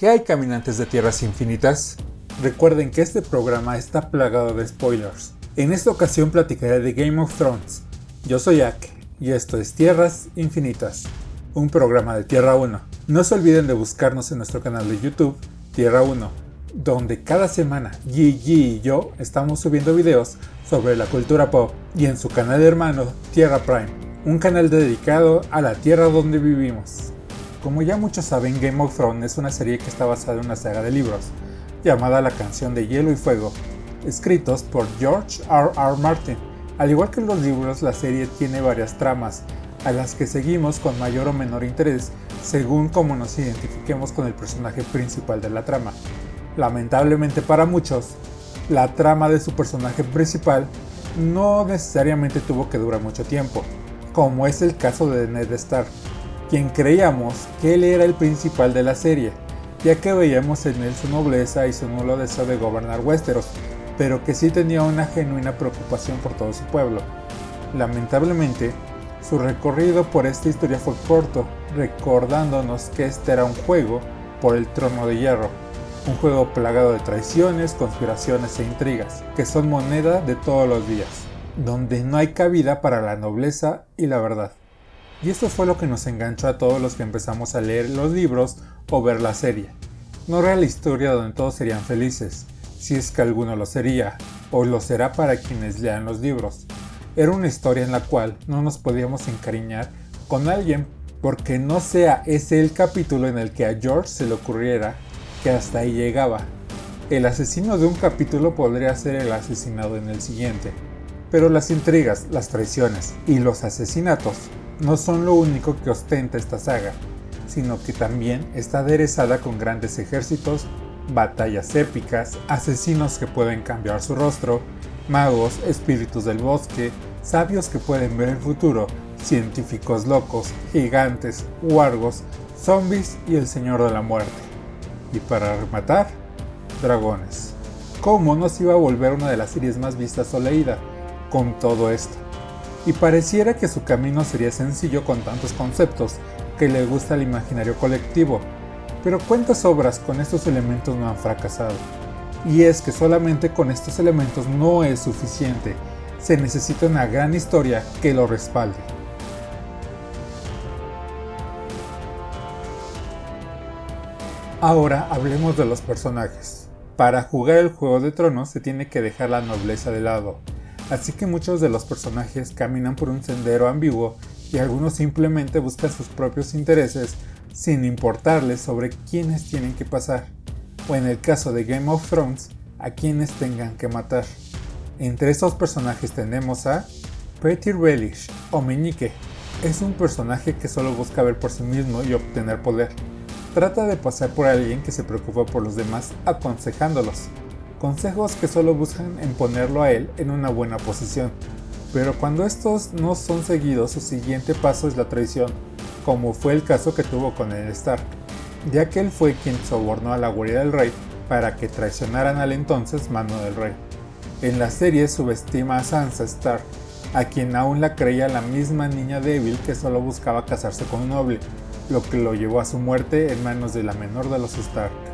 ¿Qué hay caminantes de tierras infinitas? Recuerden que este programa está plagado de spoilers. En esta ocasión platicaré de Game of Thrones. Yo soy Ak y esto es Tierras Infinitas, un programa de Tierra 1. No se olviden de buscarnos en nuestro canal de YouTube, Tierra 1, donde cada semana Gigi y yo estamos subiendo videos sobre la cultura pop y en su canal hermano Tierra Prime, un canal dedicado a la tierra donde vivimos. Como ya muchos saben, Game of Thrones es una serie que está basada en una saga de libros, llamada La canción de hielo y fuego, escritos por George R. R. Martin. Al igual que los libros, la serie tiene varias tramas, a las que seguimos con mayor o menor interés según cómo nos identifiquemos con el personaje principal de la trama. Lamentablemente para muchos, la trama de su personaje principal no necesariamente tuvo que durar mucho tiempo, como es el caso de Ned Stark, quien creíamos que él era el principal de la serie, ya que veíamos en él su nobleza y su nulo deseo de gobernar Westeros, pero que sí tenía una genuina preocupación por todo su pueblo. Lamentablemente, su recorrido por esta historia fue corto, recordándonos que este era un juego por el trono de hierro, un juego plagado de traiciones, conspiraciones e intrigas, que son moneda de todos los días, donde no hay cabida para la nobleza y la verdad. Y esto fue lo que nos enganchó a todos los que empezamos a leer los libros o ver la serie. No era la historia donde todos serían felices, si es que alguno lo sería, o lo será para quienes lean los libros. Era una historia en la cual no nos podíamos encariñar con alguien porque no sea ese el capítulo en el que a George se le ocurriera que hasta ahí llegaba. El asesino de un capítulo podría ser el asesinado en el siguiente. Pero las intrigas, las traiciones y los asesinatos no son lo único que ostenta esta saga, sino que también está aderezada con grandes ejércitos, batallas épicas, asesinos que pueden cambiar su rostro, magos, espíritus del bosque, sabios que pueden ver el futuro, científicos locos, gigantes, huargos, zombies y el Señor de la Muerte. Y para rematar, dragones. ¿Cómo no se iba a volver una de las series más vistas o leída con todo esto? Y pareciera que su camino sería sencillo con tantos conceptos que le gusta el imaginario colectivo, pero cuántas obras con estos elementos no han fracasado. Y es que solamente con estos elementos no es suficiente, se necesita una gran historia que lo respalde. Ahora hablemos de los personajes. Para jugar el Juego de Tronos se tiene que dejar la nobleza de lado, así que muchos de los personajes caminan por un sendero ambiguo y algunos simplemente buscan sus propios intereses sin importarles sobre quiénes tienen que pasar, o en el caso de Game of Thrones, a quienes tengan que matar. Entre estos personajes tenemos a Petty Relish o Meñique. Es un personaje que solo busca ver por sí mismo y obtener poder. Trata de pasar por alguien que se preocupa por los demás aconsejándolos, consejos que solo buscan en ponerlo a él en una buena posición. Pero cuando estos no son seguidos, su siguiente paso es la traición, como fue el caso que tuvo con el Stark, ya que él fue quien sobornó a la guardia del rey para que traicionaran al entonces mano del rey. En la serie subestima a Sansa Stark, a quien aún la creía la misma niña débil que solo buscaba casarse con un noble, lo que lo llevó a su muerte en manos de la menor de los Stark.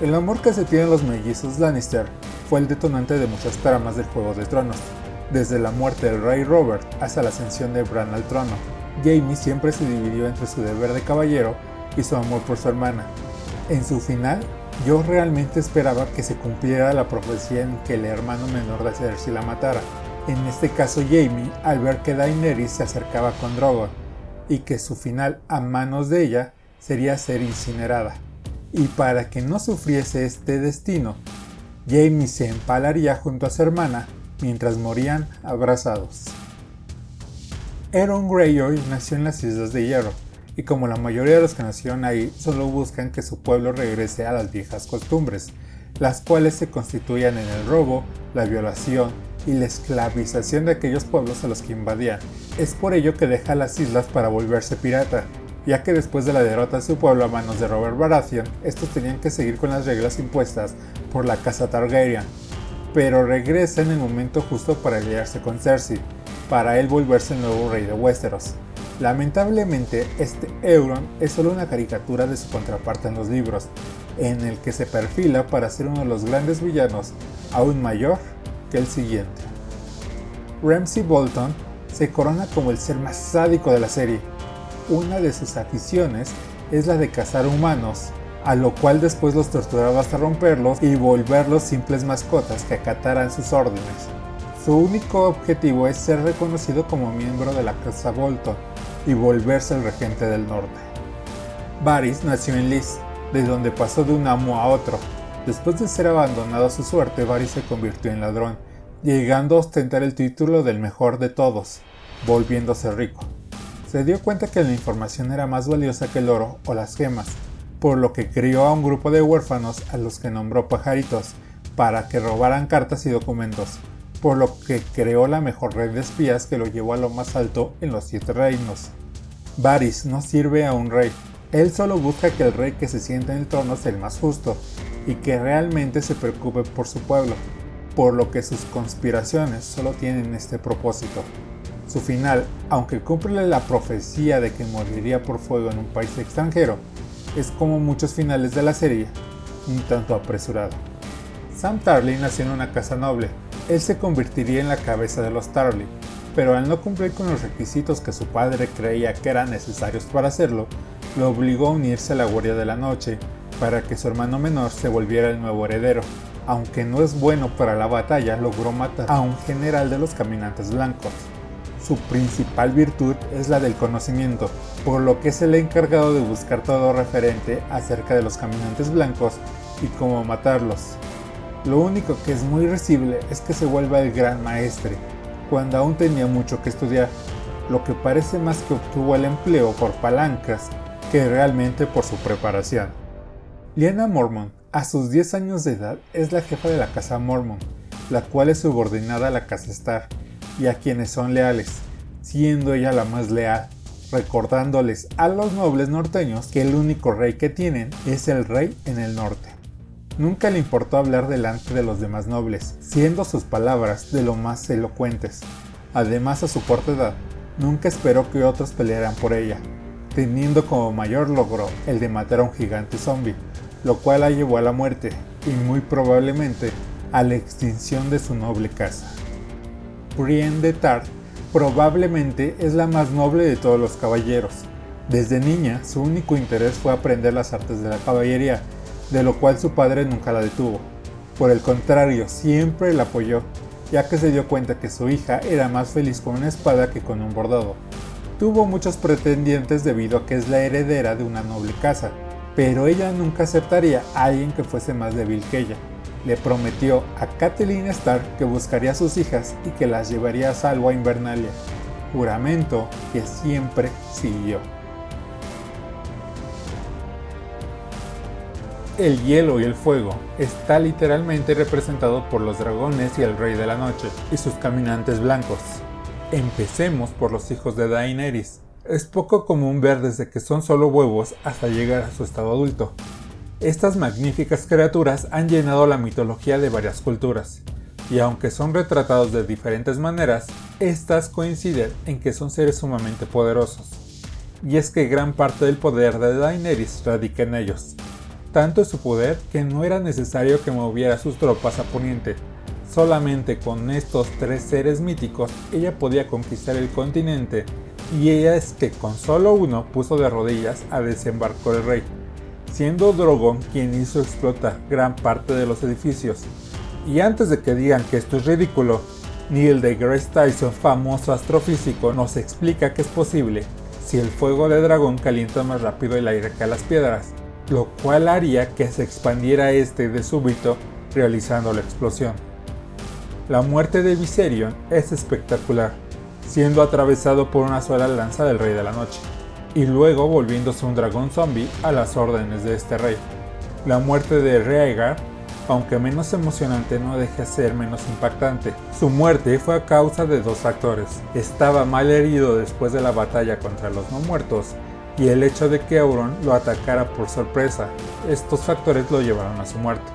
El amor que se tienen los mellizos Lannister fue el detonante de muchas tramas del Juego de Tronos, desde la muerte del rey Robert hasta la ascensión de Bran al trono. Jaime siempre se dividió entre su deber de caballero y su amor por su hermana. En su final, yo realmente esperaba que se cumpliera la profecía en que el hermano menor de Cersei la matara. En este caso, Jaime, al ver que Daenerys se acercaba con Drogon y que su final a manos de ella sería ser incinerada y para que no sufriese este destino, Jamie se empalaría junto a su hermana mientras morían abrazados. Aaron Greyjoy nació en las Islas de Hierro, y como la mayoría de los que nacieron ahí, solo buscan que su pueblo regrese a las viejas costumbres, las cuales se constituían en el robo, la violación y la esclavización de aquellos pueblos a los que invadían. Es por ello que deja las islas para volverse pirata, ya que después de la derrota de su pueblo a manos de Robert Baratheon, estos tenían que seguir con las reglas impuestas por la casa Targaryen, pero regresa en el momento justo para aliarse con Cersei, para él volverse el nuevo rey de Westeros. Lamentablemente, este Euron es solo una caricatura de su contraparte en los libros, en el que se perfila para ser uno de los grandes villanos, aún mayor que el siguiente. Ramsey Bolton se corona como el ser más sádico de la serie. Una de sus aficiones es la de cazar humanos, a lo cual después los torturaba hasta romperlos y volverlos simples mascotas que acataran sus órdenes. Su único objetivo es ser reconocido como miembro de la Casa Bolton y volverse el regente del norte. Varys nació en Lys, de donde pasó de un amo a otro. Después de ser abandonado a su suerte, Varys se convirtió en ladrón, llegando a ostentar el título del mejor de todos, volviéndose rico. Se dio cuenta que la información era más valiosa que el oro o las gemas, por lo que crió a un grupo de huérfanos a los que nombró pajaritos, para que robaran cartas y documentos, por lo que creó la mejor red de espías que lo llevó a lo más alto en los siete reinos. Varys no sirve a un rey, él solo busca que el rey que se sienta en el trono sea el más justo y que realmente se preocupe por su pueblo, por lo que sus conspiraciones solo tienen este propósito. Su final, aunque cumple la profecía de que moriría por fuego en un país extranjero, es como muchos finales de la serie, un tanto apresurado. Sam Tarly nació en una casa noble, él se convertiría en la cabeza de los Tarly, pero al no cumplir con los requisitos que su padre creía que eran necesarios para hacerlo, lo obligó a unirse a la Guardia de la Noche para que su hermano menor se volviera el nuevo heredero. Aunque no es bueno para la batalla, logró matar a un general de los caminantes blancos. Su principal virtud es la del conocimiento, por lo que es el encargado de buscar todo referente acerca de los caminantes blancos y cómo matarlos. Lo único que es muy risible es que se vuelva el gran maestre, cuando aún tenía mucho que estudiar, lo que parece más que obtuvo el empleo por palancas que realmente por su preparación. Liana Mormon, a sus 10 años de edad, es la jefa de la casa Mormon, la cual es subordinada a la casa Star y a quienes son leales, siendo ella la más leal, recordándoles a los nobles norteños que el único rey que tienen es el rey en el norte. Nunca le importó hablar delante de los demás nobles, siendo sus palabras de lo más elocuentes. Además, a su corta edad, nunca esperó que otros pelearan por ella, teniendo como mayor logro el de matar a un gigante zombie, lo cual la llevó a la muerte y muy probablemente a la extinción de su noble casa. Brienne de Tart probablemente es la más noble de todos los caballeros. Desde niña, su único interés fue aprender las artes de la caballería de lo cual su padre nunca la detuvo. Por el contrario, siempre la apoyó, ya que se dio cuenta que su hija era más feliz con una espada que con un bordado. Tuvo muchos pretendientes debido a que es la heredera de una noble casa, pero ella nunca aceptaría a alguien que fuese más débil que ella. Le prometió a Catelyn Stark que buscaría a sus hijas y que las llevaría a salvo a Invernalia, juramento que siempre siguió. El hielo y el fuego está literalmente representado por los dragones y el rey de la noche y sus caminantes blancos. Empecemos por los hijos de Daenerys. Es poco común ver desde que son solo huevos hasta llegar a su estado adulto. Estas magníficas criaturas han llenado la mitología de varias culturas, y aunque son retratados de diferentes maneras, estas coinciden en que son seres sumamente poderosos. Y es que gran parte del poder de Daenerys radica en ellos, tanto su poder que no era necesario que moviera sus tropas a Poniente. Solamente con estos tres seres míticos ella podía conquistar el continente y ella es que con solo uno puso de rodillas a desembarco el rey, siendo Drogon quien hizo explotar gran parte de los edificios. Y antes de que digan que esto es ridículo, Neil deGrasse Tyson, famoso astrofísico, nos explica que es posible si el fuego de dragón calienta más rápido el aire que las piedras lo cual haría que se expandiera este de súbito realizando la explosión. La muerte de Viserion es espectacular, siendo atravesado por una sola lanza del Rey de la Noche, y luego volviéndose un dragón zombie a las órdenes de este rey. La muerte de Rhaegar, aunque menos emocionante, no deja de ser menos impactante. Su muerte fue a causa de dos factores. Estaba mal herido después de la batalla contra los no muertos y el hecho de que Euron lo atacara por sorpresa. Estos factores lo llevaron a su muerte.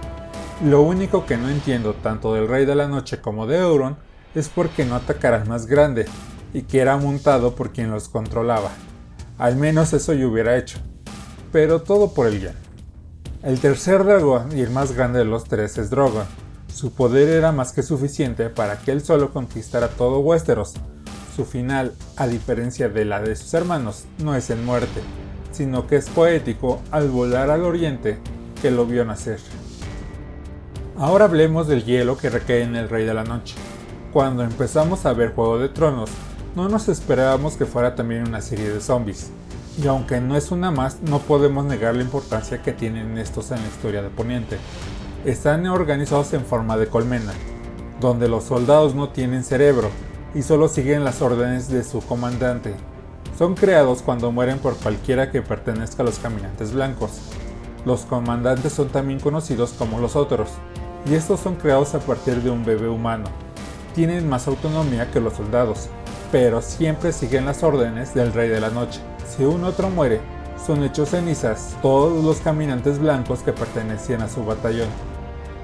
Lo único que no entiendo tanto del Rey de la Noche como de Euron es por qué no atacar al más grande, y que era montado por quien los controlaba. Al menos eso yo hubiera hecho. Pero todo por el guion. El tercer dragón y el más grande de los tres es Drogon. Su poder era más que suficiente para que él solo conquistara todo Westeros. Su final, a diferencia de la de sus hermanos, no es en muerte, sino que es poético al volar al oriente que lo vio nacer. Ahora hablemos del hielo que recae en el Rey de la Noche. Cuando empezamos a ver Juego de Tronos, no nos esperábamos que fuera también una serie de zombies. Y aunque no es una más, no podemos negar la importancia que tienen estos en la historia de Poniente. Están organizados en forma de colmena, donde los soldados no tienen cerebro y solo siguen las órdenes de su comandante. Son creados cuando mueren por cualquiera que pertenezca a los caminantes blancos. Los comandantes son también conocidos como los otros, y estos son creados a partir de un bebé humano. Tienen más autonomía que los soldados, pero siempre siguen las órdenes del Rey de la Noche. Si un otro muere, son hechos cenizas todos los caminantes blancos que pertenecían a su batallón.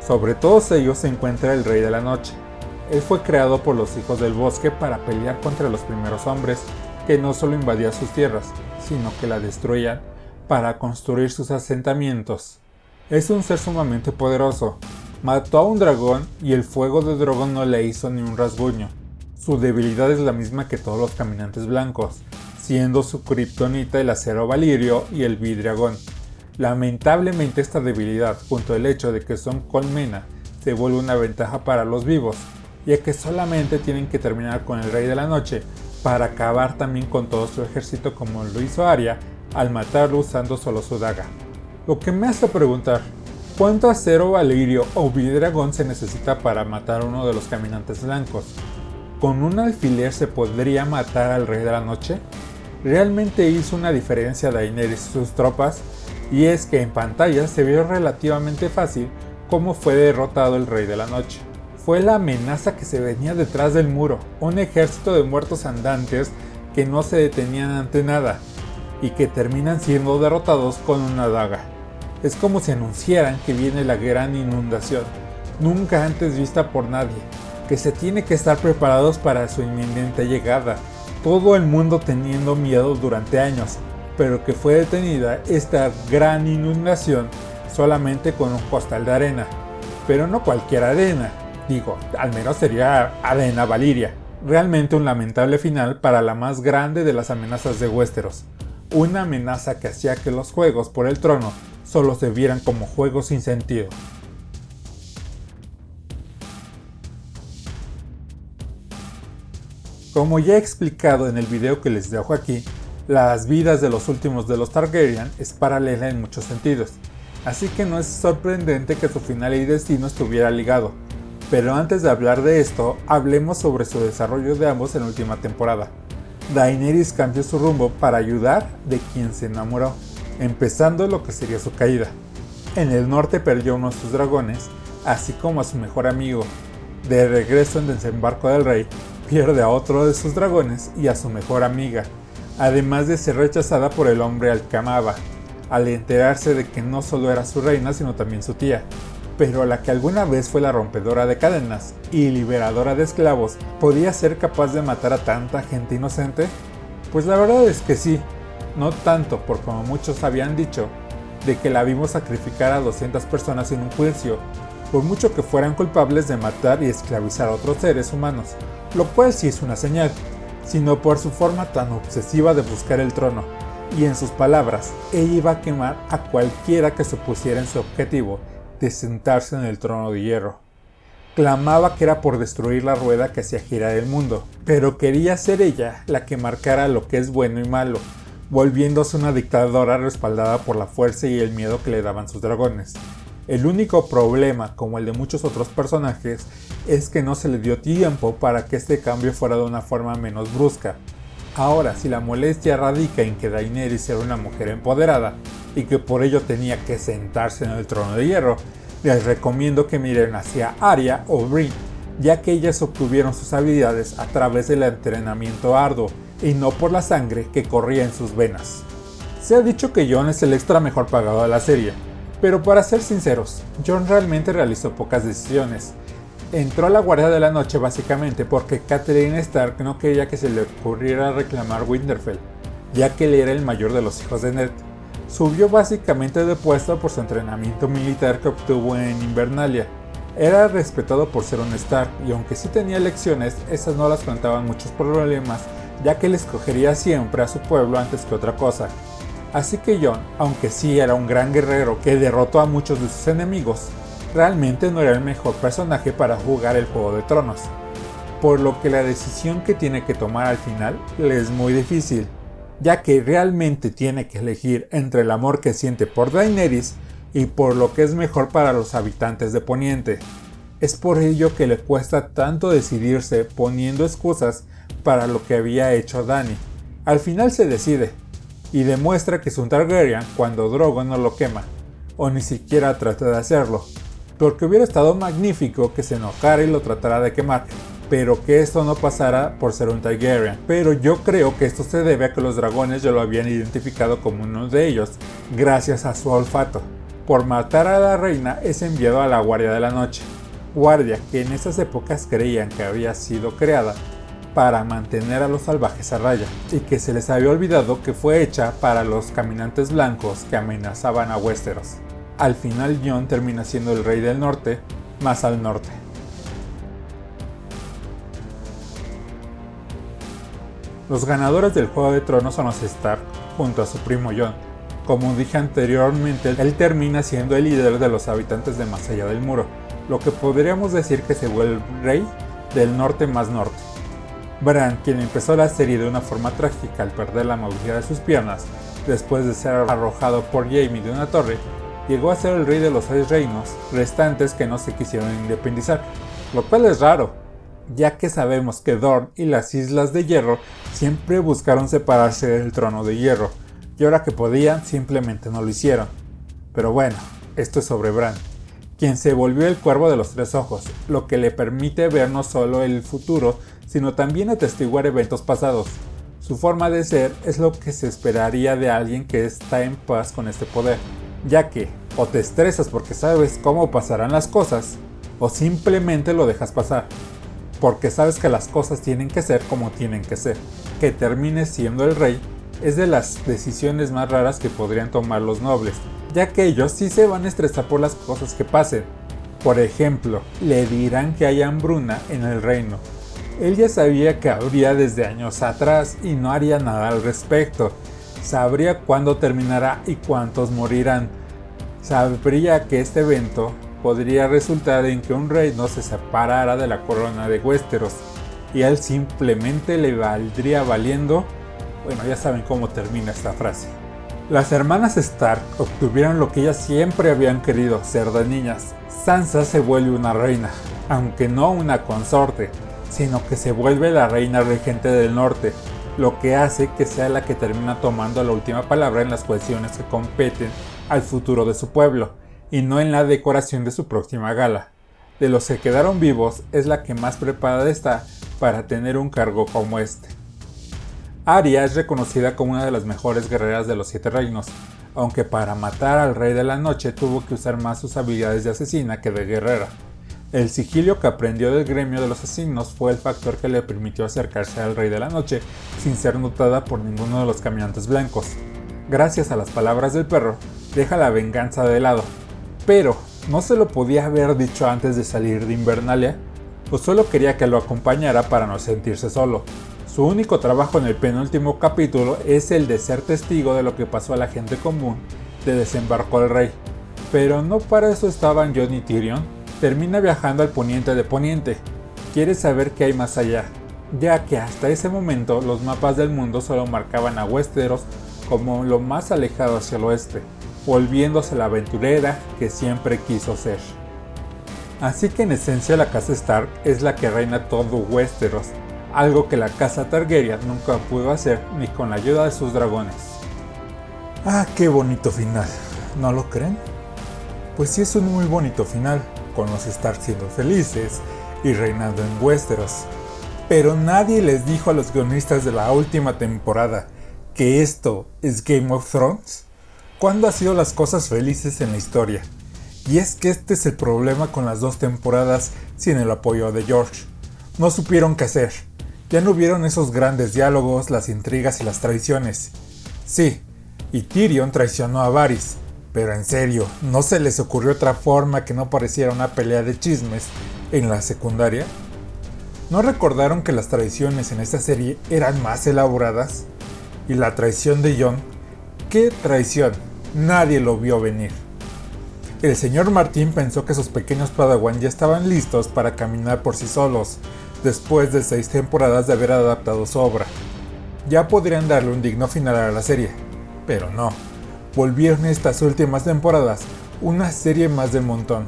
Sobre todos ellos se encuentra el Rey de la Noche. Él fue creado por los hijos del bosque para pelear contra los primeros hombres que no solo invadían sus tierras, sino que la destruían para construir sus asentamientos. Es un ser sumamente poderoso. Mató a un dragón y el fuego de dragón no le hizo ni un rasguño. Su debilidad es la misma que todos los caminantes blancos, siendo su kriptonita el acero valirio y el vidriagón. Lamentablemente esta debilidad, junto al hecho de que son colmena, se vuelve una ventaja para los vivos, ya que solamente tienen que terminar con el Rey de la Noche para acabar también con todo su ejército como lo hizo Arya al matarlo usando solo su daga. Lo que me hace preguntar, ¿cuánto acero valirio o vidriagón se necesita para matar a uno de los caminantes blancos? ¿Con un alfiler se podría matar al Rey de la Noche? Realmente hizo una diferencia Daenerys y sus tropas, y es que en pantalla se vio relativamente fácil cómo fue derrotado el Rey de la Noche. Fue la amenaza que se venía detrás del muro, un ejército de muertos andantes que no se detenían ante nada, y que terminan siendo derrotados con una daga. Es como si anunciaran que viene la gran inundación, nunca antes vista por nadie, que se tiene que estar preparados para su inminente llegada. Todo el mundo teniendo miedo durante años, pero que fue detenida esta gran inundación solamente con un costal de arena. Pero no cualquier arena, digo, al menos sería arena Valiria. Realmente un lamentable final para la más grande de las amenazas de Westeros. Una amenaza que hacía que los juegos por el trono solo se vieran como juegos sin sentido. Como ya he explicado en el video que les dejo aquí, las vidas de los últimos de los Targaryen es paralela en muchos sentidos, así que no es sorprendente que su final y destino estuviera ligado. Pero antes de hablar de esto, hablemos sobre su desarrollo de ambos en la última temporada. Daenerys cambió su rumbo para ayudar de quien se enamoró, empezando lo que sería su caída. En el norte perdió uno de sus dragones, así como a su mejor amigo. De regreso en desembarco del rey, pierde a otro de sus dragones y a su mejor amiga, además de ser rechazada por el hombre al que amaba, al enterarse de que no solo era su reina sino también su tía, pero la que alguna vez fue la rompedora de cadenas y liberadora de esclavos, ¿podía ser capaz de matar a tanta gente inocente? Pues la verdad es que sí, no tanto por como muchos habían dicho, de que la vimos sacrificar a 200 personas en un juicio, por mucho que fueran culpables de matar y esclavizar a otros seres humanos, lo cual sí es una señal, sino por su forma tan obsesiva de buscar el trono, y en sus palabras, ella iba a quemar a cualquiera que se pusiera en su objetivo de sentarse en el trono de hierro. Clamaba que era por destruir la rueda que hacía girar el mundo, pero quería ser ella la que marcara lo que es bueno y malo, volviéndose una dictadora respaldada por la fuerza y el miedo que le daban sus dragones. El único problema, como el de muchos otros personajes, es que no se le dio tiempo para que este cambio fuera de una forma menos brusca. Ahora, si la molestia radica en que Daenerys era una mujer empoderada y que por ello tenía que sentarse en el trono de hierro, les recomiendo que miren hacia Arya o Brienne, ya que ellas obtuvieron sus habilidades a través del entrenamiento arduo y no por la sangre que corría en sus venas. Se ha dicho que Jon es el extra mejor pagado de la serie, pero para ser sinceros, John realmente realizó pocas decisiones. Entró a la Guardia de la Noche básicamente porque Catherine Stark no quería que se le ocurriera reclamar Winterfell, ya que él era el mayor de los hijos de Ned. Subió básicamente de puesto por su entrenamiento militar que obtuvo en Invernalia. Era respetado por ser un Stark y aunque sí tenía lecciones, esas no las plantaban muchos problemas, ya que él escogería siempre a su pueblo antes que otra cosa. Así que Jon, aunque sí era un gran guerrero que derrotó a muchos de sus enemigos, realmente no era el mejor personaje para jugar el Juego de Tronos, por lo que la decisión que tiene que tomar al final le es muy difícil, ya que realmente tiene que elegir entre el amor que siente por Daenerys y por lo que es mejor para los habitantes de Poniente. Es por ello que le cuesta tanto decidirse poniendo excusas para lo que había hecho Dany. Al final se decide, y demuestra que es un Targaryen cuando Drogon no lo quema, o ni siquiera trata de hacerlo, porque hubiera estado magnífico que se enojara y lo tratara de quemar, pero que esto no pasara por ser un Targaryen. Pero yo creo que esto se debe a que los dragones ya lo habían identificado como uno de ellos, gracias a su olfato. Por matar a la reina es enviado a la Guardia de la Noche, guardia que en esas épocas creían que había sido creada para mantener a los salvajes a raya, y que se les había olvidado que fue hecha para los caminantes blancos que amenazaban a Westeros. Al final Jon termina siendo el rey del norte, más al norte. Los ganadores del Juego de Tronos son los Stark, junto a su primo Jon. Como dije anteriormente, él termina siendo el líder de los habitantes de más allá del muro, lo que podríamos decir que se vuelve rey del norte más norte. Bran, quien empezó la serie de una forma trágica al perder la movilidad de sus piernas, después de ser arrojado por Jaime de una torre, llegó a ser el rey de los seis reinos restantes que no se quisieron independizar, lo cual es raro, ya que sabemos que Dorn y las Islas de Hierro siempre buscaron separarse del trono de hierro, y ahora que podían simplemente no lo hicieron. Pero bueno, esto es sobre Bran, quien se volvió el cuervo de los tres ojos, lo que le permite ver no solo el futuro, sino también atestiguar eventos pasados. Su forma de ser es lo que se esperaría de alguien que está en paz con este poder ya que o te estresas porque sabes cómo pasarán las cosas, o simplemente lo dejas pasar, porque sabes que las cosas tienen que ser como tienen que ser. Que termines siendo el rey es de las decisiones más raras que podrían tomar los nobles, ya que ellos sí se van a estresar por las cosas que pasen. Por ejemplo, le dirán que hay hambruna en el reino. Él ya sabía que habría desde años atrás y no haría nada al respecto, sabría cuándo terminará y cuántos morirán. Sabría que este evento podría resultar en que un reino se separara de la corona de Westeros y él simplemente le valdría valiendo. Bueno, ya saben cómo termina esta frase. Las hermanas Stark obtuvieron lo que ellas siempre habían querido, ser de niñas. Sansa se vuelve una reina, aunque no una consorte, sino que se vuelve la reina regente del norte, lo que hace que sea la que termina tomando la última palabra en las cuestiones que competen al futuro de su pueblo, y no en la decoración de su próxima gala. De los que quedaron vivos es la que más preparada está para tener un cargo como este. Arya es reconocida como una de las mejores guerreras de los siete reinos, aunque para matar al rey de la noche tuvo que usar más sus habilidades de asesina que de guerrera. El sigilio que aprendió del gremio de los asesinos fue el factor que le permitió acercarse al Rey de la Noche sin ser notada por ninguno de los caminantes blancos. Gracias a las palabras del perro, deja la venganza de lado. Pero, ¿no se lo podía haber dicho antes de salir de Invernalia? ¿O solo quería que lo acompañara para no sentirse solo? Su único trabajo en el penúltimo capítulo es el de ser testigo de lo que pasó a la gente común de desembarco al rey. Pero no para eso estaban Jon y Tyrion termina viajando al poniente de Poniente. Quiere saber qué hay más allá, ya que hasta ese momento los mapas del mundo solo marcaban a Westeros como lo más alejado hacia el oeste, volviéndose la aventurera que siempre quiso ser. Así que en esencia la casa Stark es la que reina todo Westeros, algo que la casa Targaryen nunca pudo hacer ni con la ayuda de sus dragones. Ah, qué bonito final, ¿no lo creen? Pues sí es un muy bonito final, con los Stark siendo felices y reinando en Westeros. Pero nadie les dijo a los guionistas de la última temporada que esto es Game of Thrones. ¿Cuándo ha sido las cosas felices en la historia? Y es que este es el problema con las dos temporadas sin el apoyo de George. No supieron qué hacer. Ya no vieron esos grandes diálogos, las intrigas y las traiciones. Sí, y Tyrion traicionó a Varys, pero en serio, ¿no se les ocurrió otra forma que no pareciera una pelea de chismes en la secundaria? ¿No recordaron que las traiciones en esta serie eran más elaboradas? ¿Y la traición de Jon? ¿Qué traición? Nadie lo vio venir. El señor Martín pensó que sus pequeños Padawan ya estaban listos para caminar por sí solos, después de seis temporadas de haber adaptado su obra. Ya podrían darle un digno final a la serie, pero no volvieron estas últimas temporadas una serie más del montón.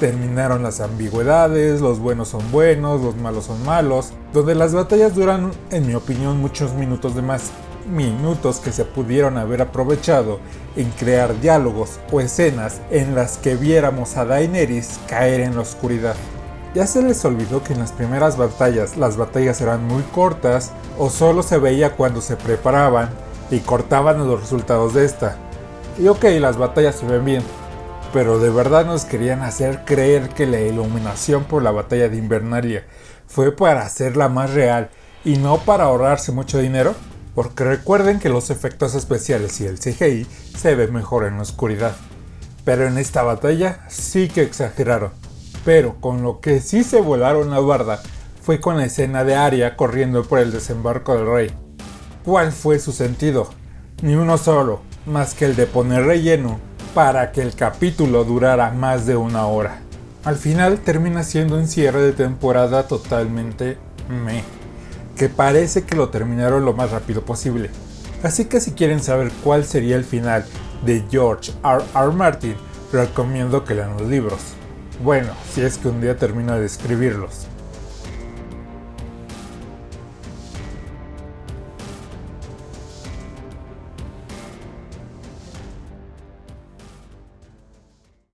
Terminaron las ambigüedades, los buenos son buenos, los malos son malos, donde las batallas duran, en mi opinión, muchos minutos de más. Minutos que se pudieron haber aprovechado en crear diálogos o escenas en las que viéramos a Daenerys caer en la oscuridad. Ya se les olvidó que en las primeras batallas las batallas eran muy cortas o solo se veía cuando se preparaban y cortaban los resultados de esta. Y ok, las batallas se ven bien, pero de verdad nos querían hacer creer que la iluminación por la batalla de Invernalia fue para hacerla más real y no para ahorrarse mucho dinero. Porque recuerden que los efectos especiales y el CGI se ven mejor en la oscuridad. Pero en esta batalla sí que exageraron. Pero con lo que sí se volaron la barda fue con la escena de Arya corriendo por el desembarco del rey. ¿Cuál fue su sentido? Ni uno solo, más que el de poner relleno para que el capítulo durara más de una hora. Al final termina siendo un cierre de temporada totalmente me, que parece que lo terminaron lo más rápido posible. Así que si quieren saber cuál sería el final de George R. R. Martin, recomiendo que lean los libros. Bueno, si es que un día termino de escribirlos.